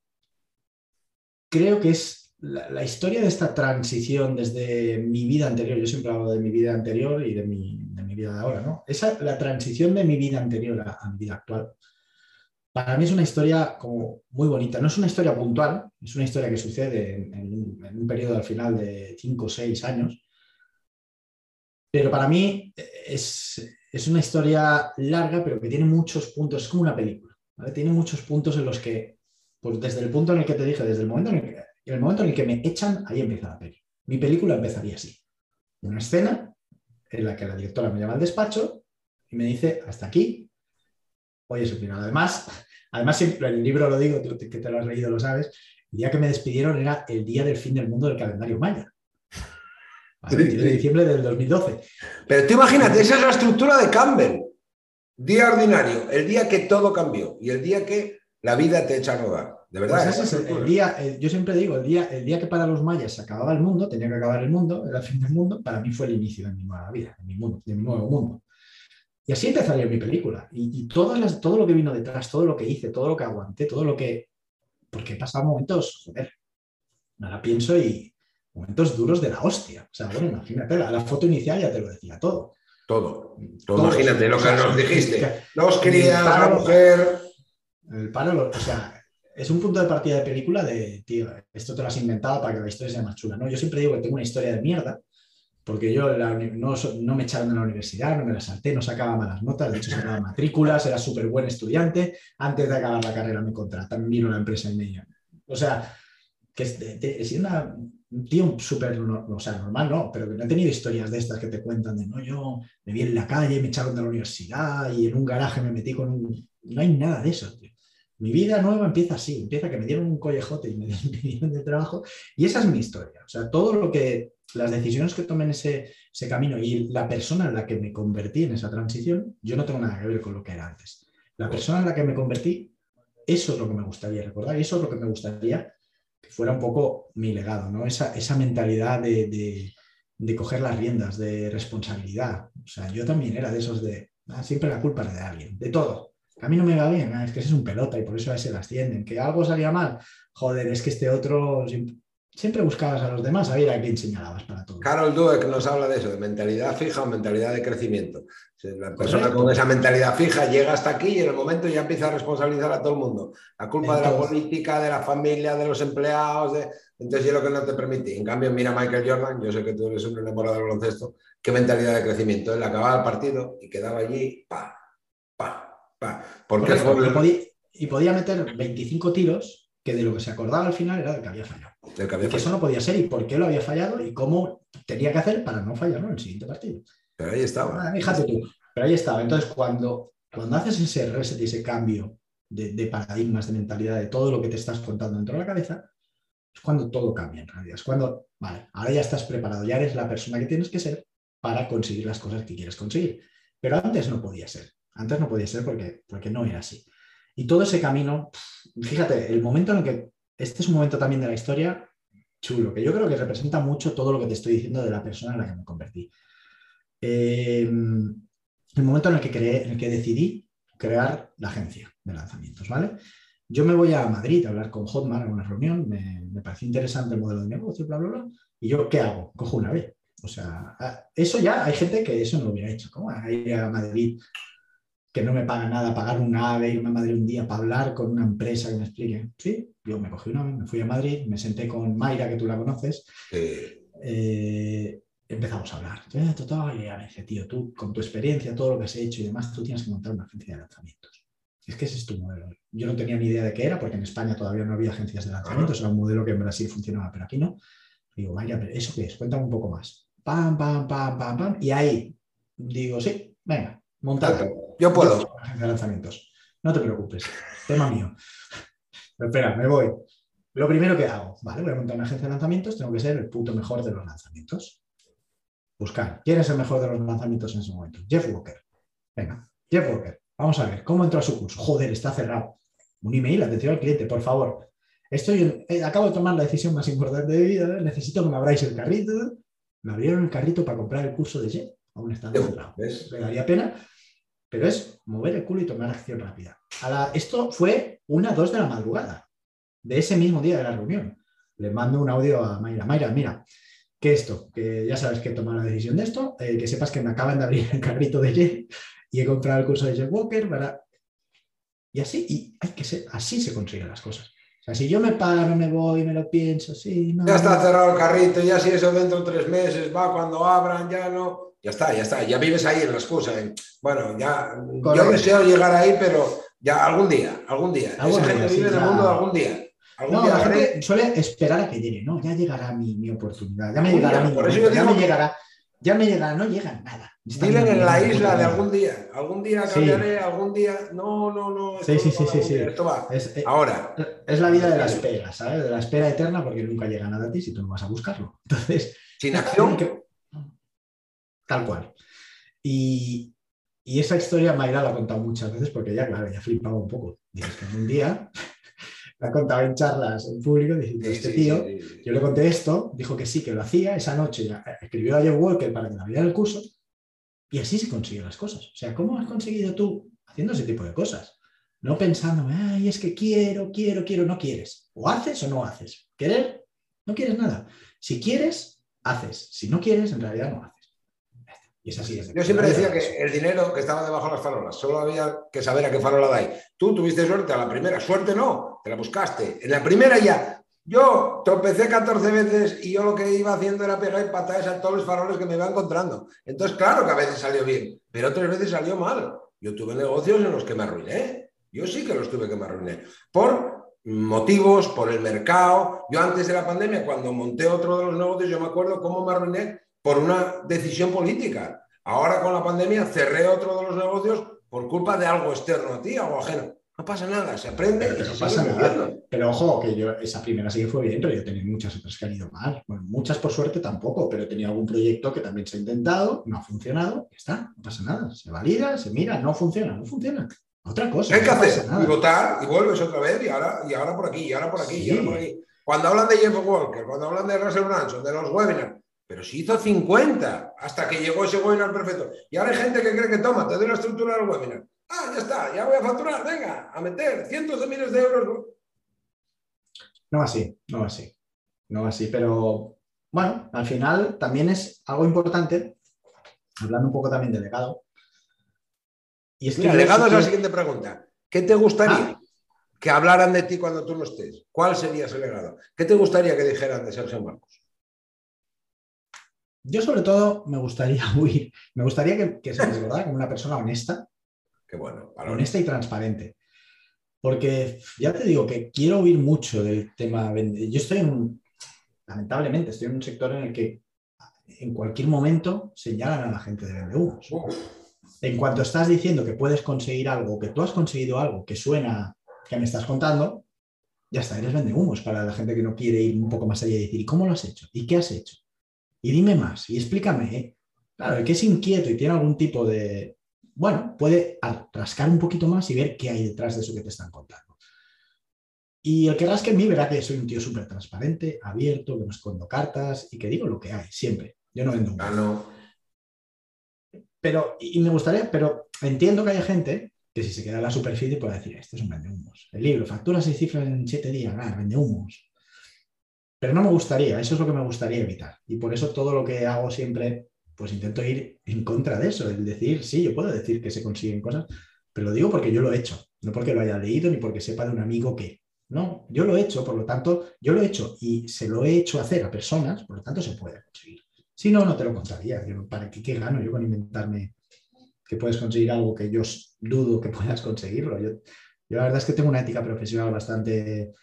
Speaker 2: creo que es la, historia de esta transición desde mi vida anterior, yo siempre hablo de mi vida anterior y de mi, vida de ahora, ¿no? Esa, la transición de mi vida anterior a mi vida actual para mí es una historia como muy bonita. No es una historia puntual, es una historia que sucede en, un, periodo al final de 5 o 6 años. Pero para mí es, una historia larga, pero que tiene muchos puntos, es como una película. Tiene muchos puntos en los que, pues desde el punto en el que te dije, desde el momento en el que, en el momento en el que me echan, ahí empieza la peli. Mi película empezaría así. Una escena en la que la directora me llama al despacho y me dice, hasta aquí, Oye, su final. Además, además siempre el libro lo digo, tú que te lo has leído lo sabes, el día que me despidieron era el día del fin del mundo del calendario maya. El 22 de diciembre del 2012.
Speaker 1: Pero tú imagínate, esa es la estructura de Campbell. Día ordinario, el día que todo cambió y el día que la vida te echa a rodar. De verdad.
Speaker 2: Pues ese es el, día, yo siempre digo, el día, el día que para los mayas se acababa el mundo, tenía que acabar el mundo, era el fin del mundo, para mí fue el inicio de mi nueva vida, de mi, mundo, de mi nuevo mundo. Y así empezaría mi película. Y, todo lo que vino detrás, todo lo que hice, todo lo que aguanté, todo lo que... Porque he pasado momentos, joder, ahora pienso y momentos duros de la hostia. O sea, bueno, imagínate, la, foto inicial ya te lo decía todo.
Speaker 1: Todo. imagínate lo que nos dijiste. Los crías, la mujer.
Speaker 2: El paro, o sea, es un punto de partida de película de, tío, esto te lo has inventado para que la historia sea más chula. ¿no? Yo siempre digo que tengo una historia de mierda porque yo no, me echaron de la universidad, no me la salté, no sacaba malas notas, de hecho sacaba matrículas, era súper buen estudiante, antes de acabar la carrera me contratan, vino una empresa en ella. O sea, que es, una, un tío súper, o sea, normal no, pero que no he tenido historias de estas que te cuentan de, no, yo me vi en la calle, me echaron de la universidad y en un garaje me metí con un... No hay nada de eso, tío. Mi vida nueva empieza así, empieza que me dieron un collejote y me dieron de trabajo y esa es mi historia. O sea, todo lo que las decisiones que tomé en ese, camino y la persona en la que me convertí en esa transición, yo no tengo nada que ver con lo que era antes. La persona en la que me convertí, eso es lo que me gustaría recordar y eso es lo que me gustaría que fuera un poco mi legado, ¿no? Esa, esa mentalidad de, coger las riendas, de responsabilidad. O sea, yo también era de esos de, ah, siempre la culpa es de alguien, de todo. A mí no me va bien, ah, es que ese es un pelota y por eso a ese la ascienden. Que algo salía mal, joder, es que este otro siempre buscabas a los demás a ver a quién señalabas para todo.
Speaker 1: Carol Dweck nos habla de eso, de mentalidad fija o mentalidad de crecimiento. La persona con esa mentalidad fija llega hasta aquí y en el momento ya empieza a responsabilizar a todo el mundo. La culpa de la política, de la familia, de los empleados, de... entonces es lo que no te permite. En cambio, mira Michael Jordan, yo sé que tú eres un enamorado del baloncesto, qué mentalidad de crecimiento. Él acababa el partido y quedaba allí, pa, pa,
Speaker 2: y podía meter 25 tiros que de lo que se acordaba al final era del que había fallado. que, eso no podía ser y por qué lo había fallado y cómo tenía que hacer para no fallarlo en el siguiente partido.
Speaker 1: Pero ahí estaba.
Speaker 2: Ah, fíjate tú. Pero ahí estaba. Entonces, cuando Cuando haces ese reset y ese cambio de, paradigmas, de mentalidad, de todo lo que te estás contando dentro de la cabeza, es cuando todo cambia en realidad. Es cuando, vale, ahora ya estás preparado, ya eres la persona que tienes que ser para conseguir las cosas que quieres conseguir. Pero antes no podía ser. Antes no podía ser porque, porque no era así. Y todo ese camino, fíjate, el momento en el que, este es un momento también de la historia chulo, que yo creo que representa mucho todo lo que te estoy diciendo de la persona en la que me convertí. Eh, el momento en el que, creé, en el que decidí crear la agencia de lanzamientos, ¿vale? Yo me voy a Madrid a hablar con Hotmart en una reunión, me, me pareció interesante el modelo de negocio, bla, bla, bla, y yo, ¿qué hago? Cojo una B. O sea, eso ya hay gente que eso no lo hubiera hecho. ¿Cómo ir a Madrid que no me paga nada, pagar un AVE, irme a Madrid un día para hablar con una empresa que me explique. Sí, yo me cogí un AVE, me fui a Madrid, me senté con Mayra, que tú la conoces. Eh, empezamos a hablar. y me dice, tío, tú con tu experiencia, todo lo que has hecho y demás, tú tienes que montar una agencia de lanzamientos. Es que ese es tu modelo. Yo no tenía ni idea de qué era, porque en España todavía no había agencias de lanzamientos, era un modelo que en Brasil funcionaba, pero aquí no. Digo, vaya, pero ¿eso qué es? Cuéntame un poco más. Pam, pam, pam, pam, pam. Y ahí digo, sí, venga, montado.
Speaker 1: Yo puedo.
Speaker 2: De lanzamientos. No te preocupes, tema mío. Pero espera, me voy. Lo primero que hago, vale, voy a montar una agencia de lanzamientos, tengo que ser el punto mejor de los lanzamientos buscar quién es el mejor de los lanzamientos en ese momento. Jeff Walker. Venga, Jeff Walker. Vamos a ver, ¿cómo entró a su curso? Joder, está cerrado. Un email, atención al cliente, por favor. Estoy eh, acabo de tomar la decisión más importante de mi vida, necesito que me abráis el carrito. Me abrieron el carrito para comprar el curso de Jeff, aún está cerrado. Me daría pena, pero es mover el culo y tomar acción rápida. esto fue una, dos de la madrugada de ese mismo día de la reunión. Le mando un audio a Mayra. Mayra, mira, que esto, que ya sabes que he tomado la decisión de esto, eh, que sepas que me acaban de abrir el carrito de Jeff y he comprado el curso de Jeff Walker para... Y así, y hay que ser, así se consiguen las cosas. O sea, si yo me paro, me voy, me lo pienso, sí,
Speaker 1: no. Ya está cerrado el carrito, ya si eso dentro de tres meses va cuando abran, ya no. Ya está, ya está, ya vives ahí en la excusa. Bueno, ya. Yo deseo llegar ahí, pero ya algún día, algún día. Esa gente vive en el mundo algún día.
Speaker 2: No, la gente suele esperar a que llegue, ¿no? Ya llegará mi, oportunidad, ya me llegará mi ya me llegará, ya me llegará, no llega nada.
Speaker 1: Viven en la isla de algún día, algún día cambiaré, algún día, no, no, no.
Speaker 2: Sí, sí, sí, sí,
Speaker 1: Esto va. Eh, Ahora.
Speaker 2: Es la vida de la espera, ¿sabes? De la espera eterna porque nunca llega nada a ti si tú no vas a buscarlo. Entonces.
Speaker 1: Sin acción.
Speaker 2: Tal cual. Y, y esa historia Mayra la ha contado muchas veces porque ya, claro, ya flipaba un poco. Dices que un día la contaba en charlas en público diciendo, este tío, yo le conté esto, dijo que sí, que lo hacía, esa noche escribió a Jeff Walker para que le abriera el curso y así se consiguen las cosas. O sea, ¿cómo has conseguido tú haciendo ese tipo de cosas? No pensando, ay, es que quiero, quiero, quiero, no quieres. O haces o no haces. Querer, no quieres nada. Si quieres, haces. Si no quieres, en realidad no haces. Y es así.
Speaker 1: Yo siempre decía que el dinero que estaba debajo de las farolas, solo había que saber a qué farola da. Tú tuviste suerte a la primera, suerte no, te la buscaste. En la primera ya, yo tropecé 14 veces y yo lo que iba haciendo era pegar patadas a todos los faroles que me iba encontrando. Entonces, claro que a veces salió bien, pero otras veces salió mal. Yo tuve negocios en los que me arruiné. Yo sí que los tuve que me arruiné. Por motivos, por el mercado. Yo antes de la pandemia, cuando monté otro de los negocios, yo me acuerdo cómo me arruiné por una decisión política. Ahora con la pandemia cerré otro de los negocios por culpa de algo externo a ti, algo ajeno. No pasa nada, se aprende.
Speaker 2: Pero, no pasa nada. Pero ojo, que yo esa primera sí que fue bien, pero yo he tenido muchas otras que han ido mal. Bueno, muchas por suerte tampoco, pero he tenido algún proyecto que también se ha intentado, no ha funcionado, ya está, no pasa nada. Se valida, se mira, no funciona, no funciona. Otra cosa.
Speaker 1: hay que hacer? Y votar, y vuelves otra vez, y ahora, y ahora por aquí, y ahora por aquí, y ahora por aquí. Cuando hablan de Jeff Walker, cuando hablan de Russell Branson, de los webinars, pero si hizo 50 hasta que llegó ese webinar perfecto. Y ahora hay gente que cree que toma, te doy la estructura del webinar. Ah, ya está, ya voy a facturar, venga, a meter cientos de miles de euros.
Speaker 2: No así, no así. No así, pero bueno, al final también es algo importante, hablando un poco también de legado.
Speaker 1: Y es que legado es la siguiente pregunta. ¿Qué te gustaría ah. que hablaran de ti cuando tú no estés? ¿Cuál sería ese legado? ¿Qué te gustaría que dijeran de Sergio Marcos?
Speaker 2: Yo sobre todo me gustaría huir, me gustaría que, que se desbordara como una persona honesta,
Speaker 1: Qué bueno,
Speaker 2: honesta y transparente. Porque ya te digo que quiero huir mucho del tema. Yo estoy en, lamentablemente, estoy en un sector en el que en cualquier momento señalan a la gente de vende en cuanto estás diciendo que puedes conseguir algo, que tú has conseguido algo que suena que me estás contando, ya está, eres vendehumos para la gente que no quiere ir un poco más allá y decir, ¿y cómo lo has hecho? ¿Y qué has hecho? Y dime más, y explícame. ¿eh? Claro, el que es inquieto y tiene algún tipo de, bueno, puede rascar un poquito más y ver qué hay detrás de eso que te están contando. Y el que rasque en mí verá que soy un tío súper transparente, abierto, que no escondo cartas y que digo lo que hay, siempre. Yo no vendo
Speaker 1: Ah, no.
Speaker 2: Pero, y me gustaría, pero entiendo que haya gente que si se queda en la superficie puede decir, este es un vendehumos. El libro, factura seis cifras en siete días, ah, vendehumos. Pero no me gustaría, eso es lo que me gustaría evitar. Y por eso todo lo que hago siempre, pues intento ir en contra de eso, el decir, sí, yo puedo decir que se consiguen cosas, pero lo digo porque yo lo he hecho, no porque lo haya leído ni porque sepa de un amigo que. No, yo lo he hecho, por lo tanto, yo lo he hecho y se lo he hecho hacer a personas, por lo tanto se puede conseguir. Si no, no te lo contaría. ¿Para qué, qué gano yo con inventarme que puedes conseguir algo que yo dudo que puedas conseguirlo? Yo, yo la verdad es que tengo una ética profesional bastante,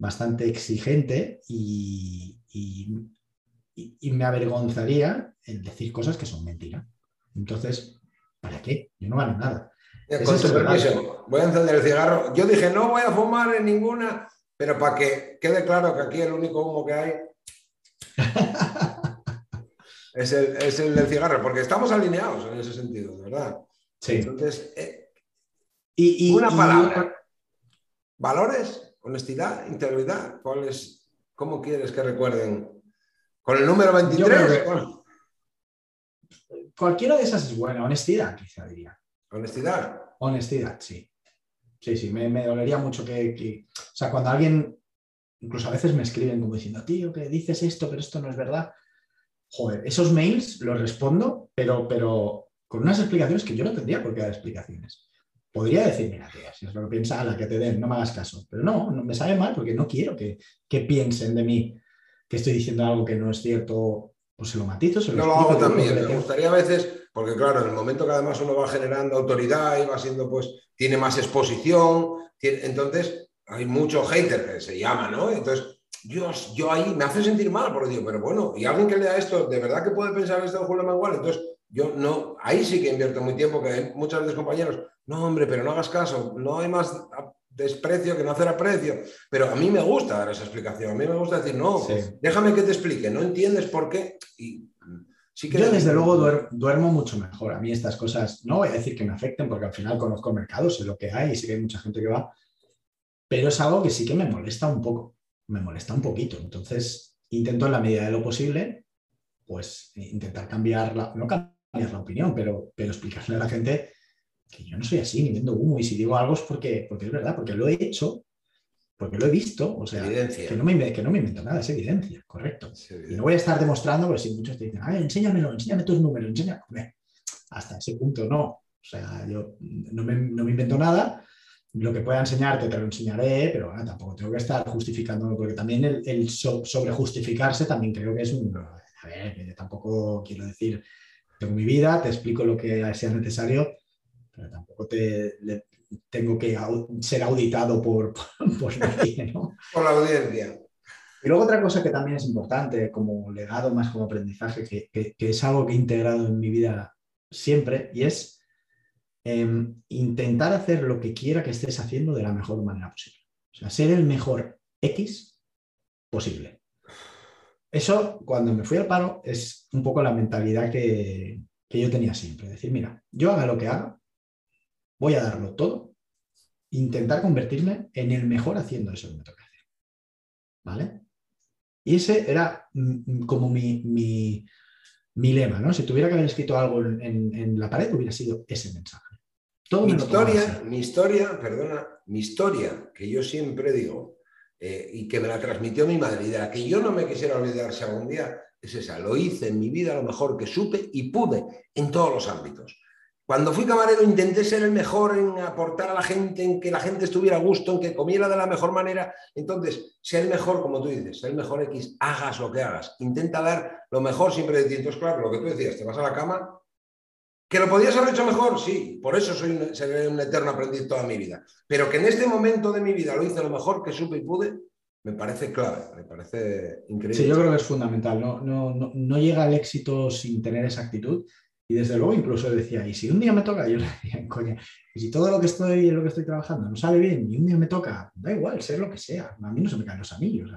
Speaker 2: bastante exigente y, y, y, me avergonzaría el decir cosas que son mentira. Entonces, ¿para qué? Yo no gano nada.
Speaker 1: Con tu permiso, voy a encender el cigarro. Yo dije, no voy a fumar en ninguna, pero para que quede claro que aquí el único humo que hay es, el, es, el, del cigarro, porque estamos alineados en ese sentido, de verdad.
Speaker 2: Sí.
Speaker 1: Entonces, eh,
Speaker 2: y, y,
Speaker 1: una palabra. ¿Valores? ¿Honestidad? ¿Integridad? ¿Cuál es, ¿Cómo quieres que recuerden? ¿Con el número 23?
Speaker 2: Cualquiera de esas es buena. Honestidad, quizá diría.
Speaker 1: ¿Honestidad?
Speaker 2: Honestidad, sí. Sí, sí, me, me dolería mucho que, que, O sea, cuando alguien, incluso a veces me escriben como diciendo, tío, que dices esto, pero esto no es verdad. Joder, esos mails los respondo, pero, pero con unas explicaciones que yo no tendría por qué dar explicaciones. Podría decir, mira, tía, si es lo que piensa, a la que te den, no me hagas caso. Pero no, no me sabe mal porque no quiero que, que piensen de mí que estoy diciendo algo que no es cierto, pues se lo matizo, se lo
Speaker 1: No lo hago también. Me gustaría a veces, porque claro, en el momento que además uno va generando autoridad y va siendo, pues, tiene más exposición, tiene, entonces hay mucho hater que se llama, ¿no? Entonces, yo, yo ahí me hace sentir mal, porque digo, pero bueno, y alguien que lea esto, ¿de verdad que puede pensar esto de Julio? Entonces, yo no, ahí sí que invierto muy tiempo, que hay muchas veces compañeros, no, hombre, pero no hagas caso, no hay más desprecio que no hacer aprecio. Pero a mí me gusta dar esa explicación, a mí me gusta decir, no, sí. déjame que te explique, no entiendes por qué. Y sí que
Speaker 2: Yo desde luego duermo, duermo, mucho mejor. A mí estas cosas, no voy a decir que me afecten, porque al final conozco el mercado, sé lo que hay y sé que hay mucha gente que va, pero es algo que sí que me molesta un poco, me molesta un poquito. Entonces, intento en la medida de lo posible, pues intentar cambiar la, no cambiar la opinión, pero, pero explicarle a la gente que yo no soy así, ni vendo humo, y si digo algo es porque, porque es verdad, porque lo he hecho, porque lo he visto, o sea, que no, me, que no me invento nada, es evidencia, correcto. Es evidencia. Y no voy a estar demostrando, porque si muchos te dicen, Ay, enséñamelo, enséñame tus números, enséñame. Hasta ese punto no. O sea, yo no me, no me invento nada, lo que pueda enseñarte te lo enseñaré, pero bueno, tampoco tengo que estar justificándolo, porque también el, el so, sobre justificarse también creo que es un... A ver, tampoco quiero decir, tengo mi vida, te explico lo que sea necesario, pero tampoco te, le, tengo que au, ser auditado por, por, por nadie, ¿no?
Speaker 1: por la audiencia.
Speaker 2: Y luego otra cosa que también es importante como legado, más como aprendizaje, que, que, que es algo que he integrado en mi vida siempre, y es eh, intentar hacer lo que quiera que estés haciendo de la mejor manera posible. O sea, ser el mejor X posible. Eso, cuando me fui al paro, es un poco la mentalidad que, que yo tenía siempre. Decir, mira, yo haga lo que haga, voy a darlo todo, intentar convertirme en el mejor haciendo eso que me toca hacer. ¿Vale? Y ese era como mi, mi, mi, lema, ¿no? Si tuviera que haber escrito algo en, en, en la pared, hubiera sido ese mensaje.
Speaker 1: Todo mi historia, mi historia, perdona, mi historia, que yo siempre digo, eh, y que me la transmitió mi madre, y de la que yo no me quisiera olvidar si algún día, es esa. Lo hice en mi vida lo mejor que supe y pude en todos los ámbitos. Cuando fui camarero intenté ser el mejor en aportar a la gente, en que la gente estuviera a gusto, en que comiera de la mejor manera. Entonces, ser el mejor, como tú dices, ser el mejor X, hagas lo que hagas. Intenta dar lo mejor siempre de ti. Entonces, claro, lo que tú decías, te vas a la cama, ¿Que lo podías haber hecho mejor? Sí, por eso soy un, seré un eterno aprendiz toda mi vida. Pero que en este momento de mi vida lo hice lo mejor que supe y pude, me parece clave, me parece increíble.
Speaker 2: Sí, yo creo que es fundamental. No, no, no, no llega al éxito sin tener esa actitud. Y desde luego incluso decía, y si un día me toca, yo le decía, coña, y si todo lo que estoy, lo que estoy trabajando no sale bien y un día me toca, da igual, ser lo que sea, a mí no se me caen los anillos,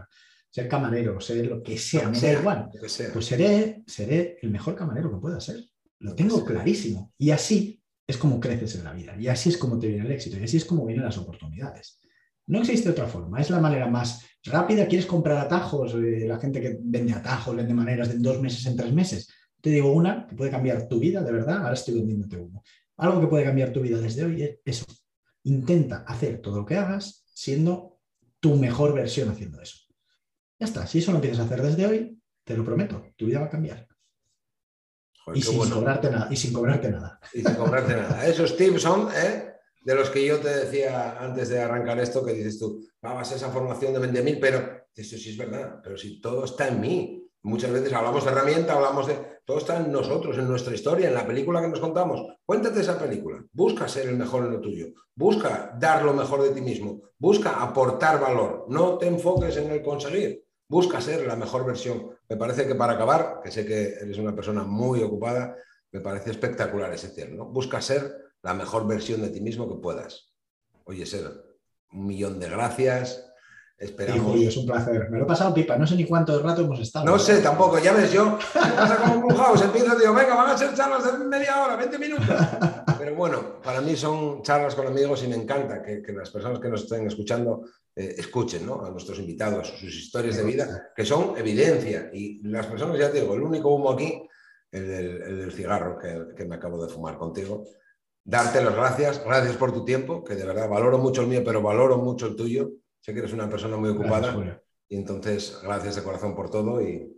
Speaker 2: ser camarero, ser lo que sea, me da igual. Pues seré, seré el mejor camarero que pueda ser. Lo tengo clarísimo. Y así es como creces en la vida, y así es como te viene el éxito, y así es como vienen las oportunidades. No existe otra forma, es la manera más rápida. ¿Quieres comprar atajos? Eh, la gente que vende atajos, vende maneras de dos meses, en tres meses te digo una que puede cambiar tu vida, de verdad, ahora estoy vendiéndote uno. Algo que puede cambiar tu vida desde hoy es eso. Intenta hacer todo lo que hagas siendo tu mejor versión haciendo eso. Ya está, si eso lo empiezas a hacer desde hoy, te lo prometo, tu vida va a cambiar. Y, sin cobrarte nada, y sin cobrarte nada.
Speaker 1: Y sin cobrarte nada. Esos tips son ¿eh? de los que yo te decía antes de arrancar esto, que dices tú, vamos a esa formación de 20.000, pero eso sí es verdad, pero si todo está en mí. Muchas veces hablamos de herramienta, hablamos de... Todo está en nosotros, en nuestra historia, en la película que nos contamos. Cuéntate esa película. Busca ser el mejor en lo tuyo. Busca dar lo mejor de ti mismo. Busca aportar valor. No te enfoques en el conseguir. Busca ser la mejor versión. Me parece que para acabar, que sé que eres una persona muy ocupada, me parece espectacular ese cierre. Busca ser la mejor versión de ti mismo que puedas. Oye, ser un millón de gracias Esperamos.
Speaker 2: es un placer. Me lo he pasado pipa, no sé ni cuánto rato hemos estado.
Speaker 1: No sé, tampoco, ya ves, yo pasa como un house, empiezo y digo, venga, van a ser charlas de media hora, 20 minutos. Pero bueno, para mí son charlas con amigos y me encanta que, las personas que nos estén escuchando eh, escuchen ¿no? a nuestros invitados sus historias de vida, que son evidencia. Y las personas, ya te digo, el único humo aquí, el del, cigarro que, que me acabo de fumar contigo. Darte las gracias, gracias por tu tiempo, que de verdad valoro mucho el mío, pero valoro mucho el tuyo Sé que eres una persona muy ocupada. y entonces, gracias de corazón por todo y,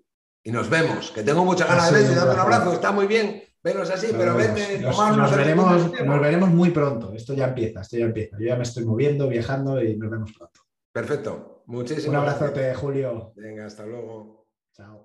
Speaker 1: nos vemos. Que tengo muchas ganas de verte y un abrazo. Está muy bien vernos así, pero vete.
Speaker 2: Nos, veremos, nos veremos muy pronto. Esto ya empieza, esto ya empieza. Yo ya me estoy moviendo, viajando y nos vemos pronto.
Speaker 1: Perfecto. Muchísimas
Speaker 2: Un abrazote, Julio.
Speaker 1: Venga, hasta luego.
Speaker 2: Chao.